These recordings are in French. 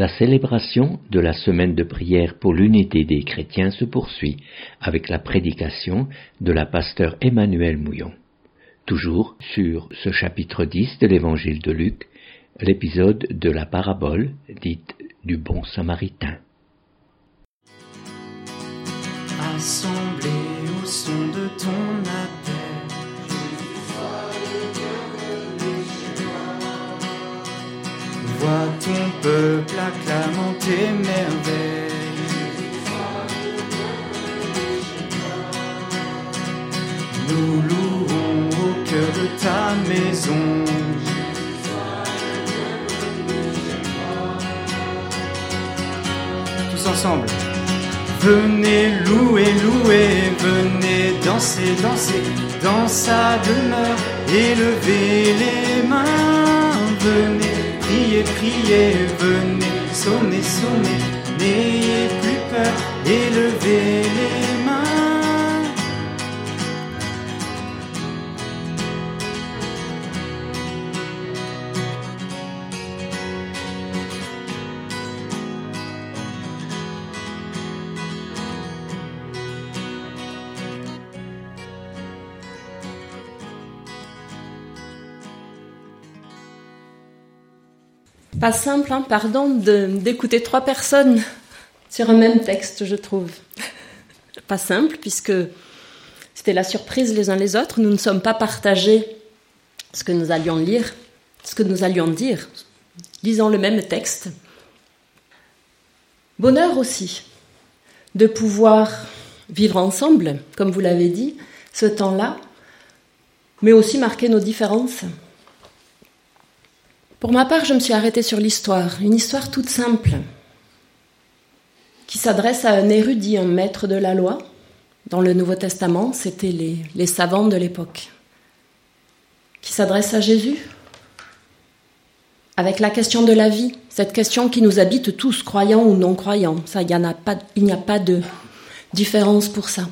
La célébration de la semaine de prière pour l'unité des chrétiens se poursuit avec la prédication de la pasteur Emmanuel Mouillon. Toujours sur ce chapitre 10 de l'évangile de Luc, l'épisode de la parabole dite du bon samaritain. Peuple acclamant tes merveilles. Nous louons au cœur de ta maison. Tous ensemble. Venez louer, louer, venez danser, danser dans sa demeure, élevez les mains, venez priez, priez, venez, sonnez, sonnez, n'ayez plus peur, élevez les Pas simple, hein, pardon, d'écouter trois personnes sur un même texte, je trouve. Pas simple, puisque c'était la surprise les uns les autres. Nous ne sommes pas partagés ce que nous allions lire, ce que nous allions dire, lisant le même texte. Bonheur aussi de pouvoir vivre ensemble, comme vous l'avez dit, ce temps-là, mais aussi marquer nos différences. Pour ma part, je me suis arrêtée sur l'histoire, une histoire toute simple, qui s'adresse à un érudit, un maître de la loi. Dans le Nouveau Testament, c'était les, savants de l'époque, qui s'adresse à Jésus, avec la question de la vie, cette question qui nous habite tous, croyants ou non croyants. Ça, il n'y a pas de différence pour ça.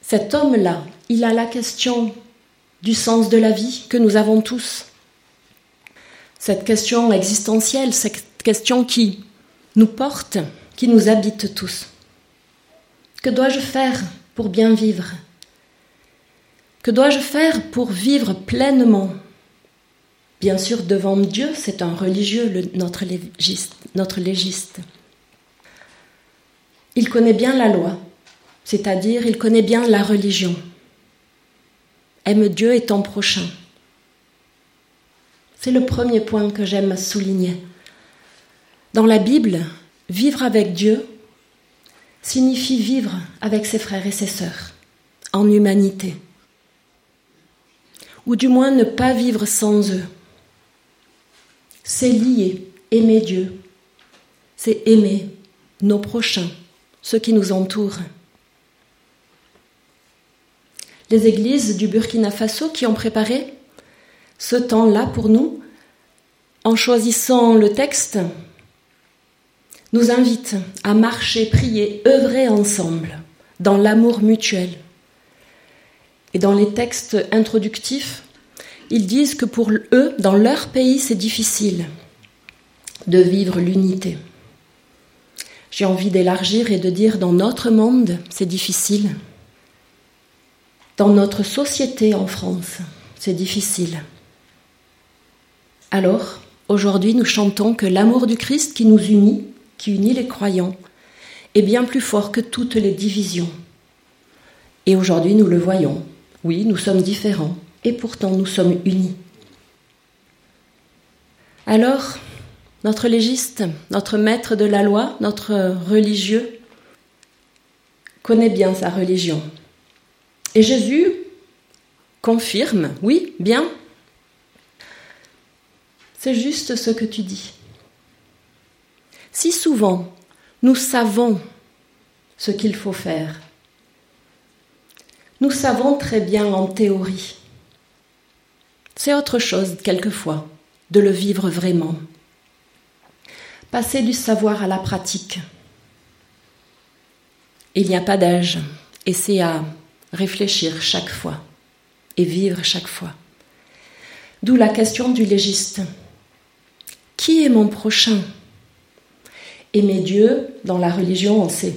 Cet homme-là, il a la question du sens de la vie que nous avons tous cette question existentielle, cette question qui nous porte, qui nous habite tous. Que dois-je faire pour bien vivre? Que dois-je faire pour vivre pleinement? Bien sûr, devant Dieu, c'est un religieux, notre, légiste, notre légiste. Il connaît bien la loi, c'est-à-dire il connaît bien la religion. Aime Dieu et ton prochain. C'est le premier point que j'aime souligner. Dans la Bible, vivre avec Dieu signifie vivre avec ses frères et ses sœurs, en humanité. Ou du moins ne pas vivre sans eux. C'est lier, aimer Dieu. C'est aimer nos prochains, ceux qui nous entourent. Les églises du Burkina Faso qui ont préparé ce temps-là pour nous, en choisissant le texte, nous invite à marcher, prier, œuvrer ensemble dans l'amour mutuel. Et dans les textes introductifs, ils disent que pour eux, dans leur pays, c'est difficile de vivre l'unité. J'ai envie d'élargir et de dire dans notre monde, c'est difficile. Dans notre société en France, c'est difficile. Alors, aujourd'hui, nous chantons que l'amour du Christ qui nous unit, qui unit les croyants, est bien plus fort que toutes les divisions. Et aujourd'hui, nous le voyons. Oui, nous sommes différents, et pourtant nous sommes unis. Alors, notre légiste, notre maître de la loi, notre religieux, connaît bien sa religion. Et Jésus confirme, oui, bien, c'est juste ce que tu dis. Si souvent nous savons ce qu'il faut faire, nous savons très bien en théorie. C'est autre chose, quelquefois, de le vivre vraiment. Passer du savoir à la pratique. Il n'y a pas d'âge, et à réfléchir chaque fois et vivre chaque fois. D'où la question du légiste. Qui est mon prochain? Aimer Dieu dans la religion, on sait.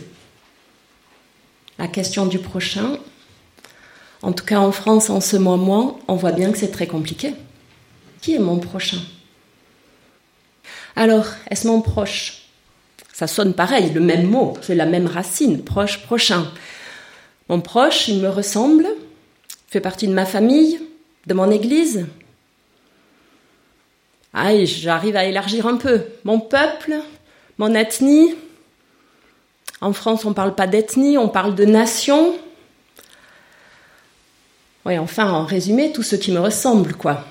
La question du prochain, en tout cas en France en ce moment, on voit bien que c'est très compliqué. Qui est mon prochain? Alors, est-ce mon proche? Ça sonne pareil, le même mot, c'est la même racine, proche, prochain. Mon proche, il me ressemble, fait partie de ma famille, de mon église. Ah, j'arrive à élargir un peu. Mon peuple, mon ethnie. En France, on ne parle pas d'ethnie, on parle de nation. Oui, enfin, en résumé, tout ce qui me ressemble, quoi.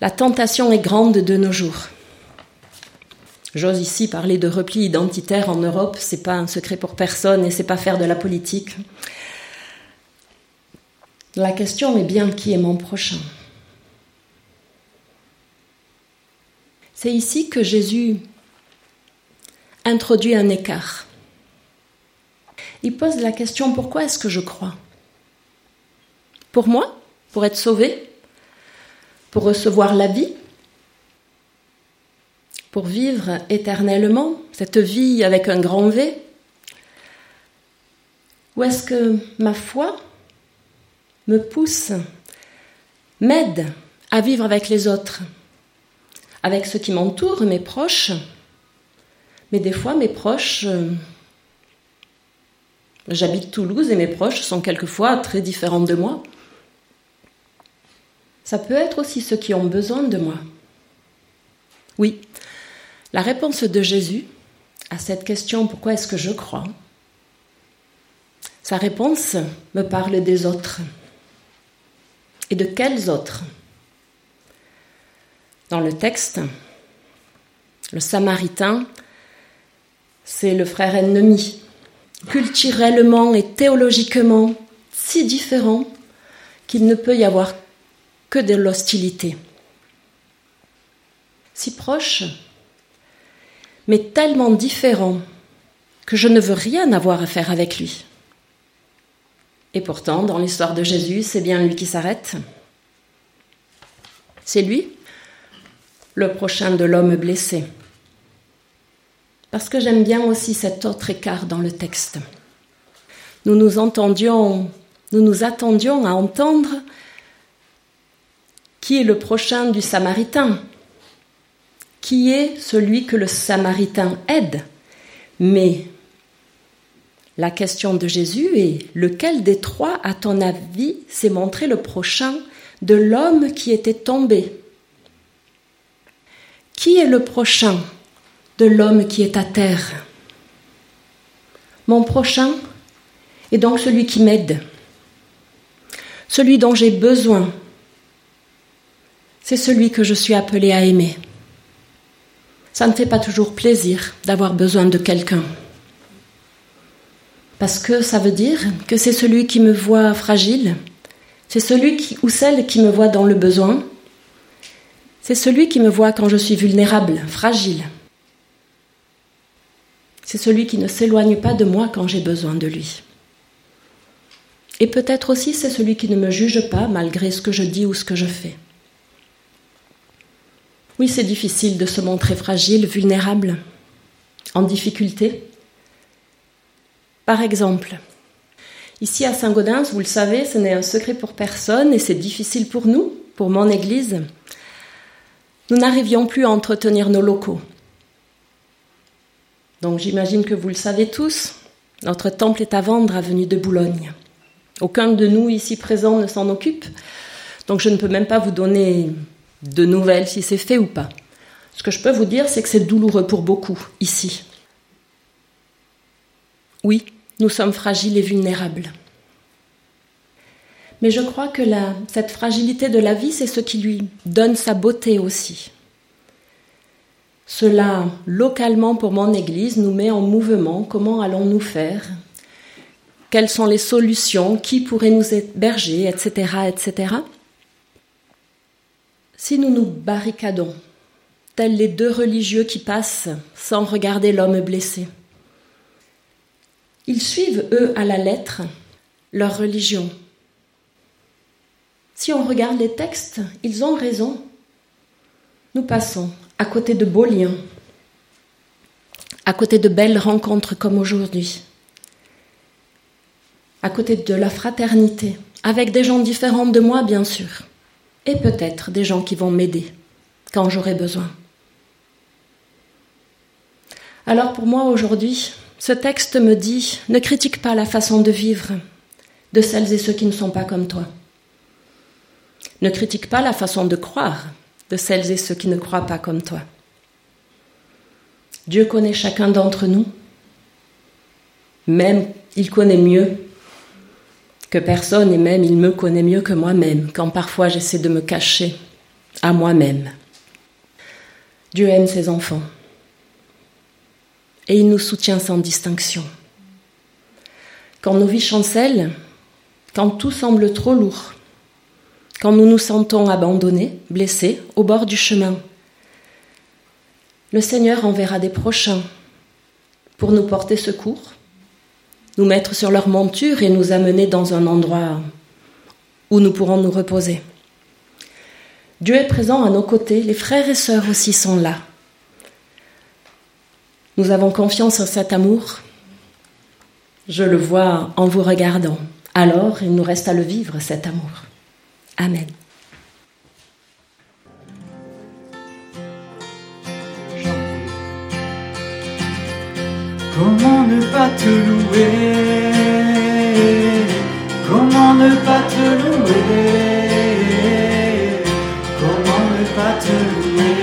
La tentation est grande de nos jours. J'ose ici parler de repli identitaire en Europe, c'est pas un secret pour personne et c'est pas faire de la politique. La question est bien qui est mon prochain? C'est ici que Jésus introduit un écart. Il pose la question pourquoi est-ce que je crois? Pour moi? Pour être sauvé? Pour recevoir la vie? Pour vivre éternellement cette vie avec un grand V? Ou est-ce que ma foi me pousse, m'aide à vivre avec les autres, avec ceux qui m'entourent, mes proches, mais des fois mes proches, euh, j'habite Toulouse et mes proches sont quelquefois très différents de moi. Ça peut être aussi ceux qui ont besoin de moi. Oui, la réponse de Jésus à cette question pourquoi est-ce que je crois? Sa réponse me parle des autres. Et de quels autres? Dans le texte, le Samaritain, c'est le frère ennemi, culturellement et théologiquement si différent qu'il ne peut y avoir que de l'hostilité. Si proche, mais tellement différent que je ne veux rien avoir à faire avec lui. Et pourtant, dans l'histoire de Jésus, c'est bien lui qui s'arrête. C'est lui, le prochain de l'homme blessé. Parce que j'aime bien aussi cet autre écart dans le texte. Nous nous entendions, nous nous attendions à entendre qui est le prochain du Samaritain, qui est celui que le Samaritain aide? Mais la question de Jésus est lequel des trois, à ton avis, s'est montré le prochain de l'homme qui était tombé? Qui est le prochain de l'homme qui est à terre? Mon prochain est donc celui qui m'aide, celui dont j'ai besoin. C'est celui que je suis appelé à aimer. Ça ne fait pas toujours plaisir d'avoir besoin de quelqu'un. Parce que ça veut dire que c'est celui qui me voit fragile, c'est celui ou celle qui me voit dans le besoin, c'est celui qui me voit quand je suis vulnérable, fragile. C'est celui qui ne s'éloigne pas de moi quand j'ai besoin de lui. Et peut-être aussi c'est celui qui ne me juge pas malgré ce que je dis ou ce que je fais. Oui, c'est difficile de se montrer fragile, vulnérable, en difficulté, par exemple, ici à Saint-Gaudens, vous le savez, ce n'est un secret pour personne et c'est difficile pour nous, pour mon Église. Nous n'arrivions plus à entretenir nos locaux. Donc j'imagine que vous le savez tous, notre temple est à vendre avenue de Boulogne. Aucun de nous ici présents ne s'en occupe, donc je ne peux même pas vous donner de nouvelles si c'est fait ou pas. Ce que je peux vous dire, c'est que c'est douloureux pour beaucoup ici. Oui, nous sommes fragiles et vulnérables. Mais je crois que cette fragilité de la vie, c'est ce qui lui donne sa beauté aussi. Cela, localement pour mon Église, nous met en mouvement. Comment allons-nous faire? Quelles sont les solutions? Qui pourrait nous héberger? Etc. etc. Si nous nous barricadons, tels les deux religieux qui passent sans regarder l'homme blessé, ils suivent, eux, à la lettre, leur religion. Si on regarde les textes, ils ont raison. Nous passons à côté de beaux liens, à côté de belles rencontres comme aujourd'hui, à côté de la fraternité, avec des gens différents de moi, bien sûr, et peut-être des gens qui vont m'aider quand j'aurai besoin. Alors pour moi aujourd'hui, ce texte me dit, ne critique pas la façon de vivre de celles et ceux qui ne sont pas comme toi. Ne critique pas la façon de croire de celles et ceux qui ne croient pas comme toi. Dieu connaît chacun d'entre nous, même il connaît mieux que personne et même il me connaît mieux que moi-même quand parfois j'essaie de me cacher à moi-même. Dieu aime ses enfants et il nous soutient sans distinction. Quand nos vies chancellent, quand tout semble trop lourd, quand nous nous sentons abandonnés, blessés, au bord du chemin, le Seigneur enverra des prochains pour nous porter secours, nous mettre sur leur monture et nous amener dans un endroit où nous pourrons nous reposer. Dieu est présent à nos côtés, les frères et sœurs aussi sont là. Nous avons confiance en cet amour. Je le vois en vous regardant. Alors, il nous reste à le vivre, cet amour. Amen. Comment ne pas te louer? Comment ne pas te louer? Comment ne pas te louer?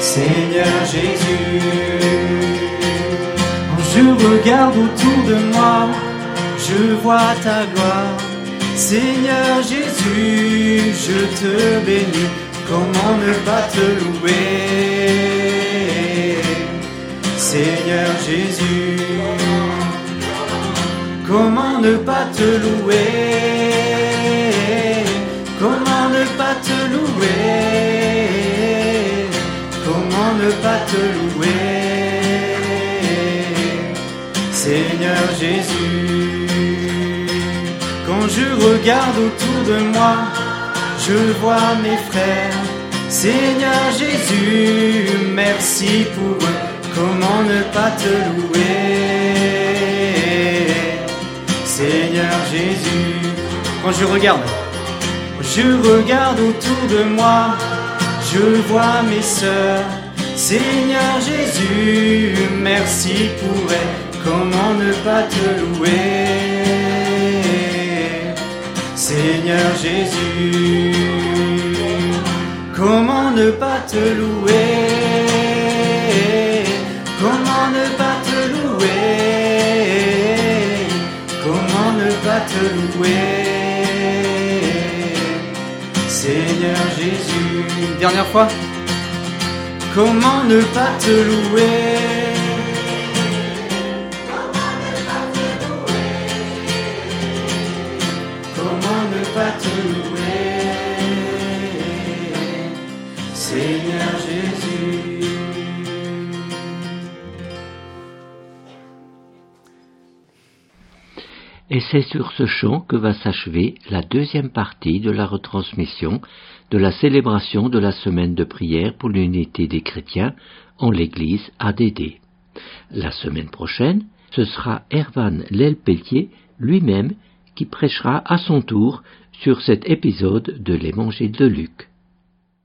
Seigneur Jésus je regarde autour de moi, je vois ta gloire. Seigneur Jésus, je te bénis, comment ne pas te louer? Seigneur Jésus, comment ne pas te louer? Comment ne pas te louer? Comment ne pas te louer? Seigneur Jésus je regarde autour de moi, je vois mes frères. Seigneur Jésus, merci pour eux. Comment ne pas te louer? Seigneur Jésus, quand je regarde, je regarde autour de moi, je vois mes sœurs. Seigneur Jésus, merci pour elles. Comment ne pas te louer? Seigneur Jésus, comment ne pas te louer? Comment ne pas te louer? Comment ne pas te louer? Seigneur Jésus, dernière fois. Comment ne pas te louer? Et c'est sur ce chant que va s'achever la deuxième partie de la retransmission de la célébration de la semaine de prière pour l'unité des chrétiens en l'église ADD. La semaine prochaine, ce sera Ervan Lelpeltier lui-même qui prêchera à son tour sur cet épisode de l'évangile de Luc.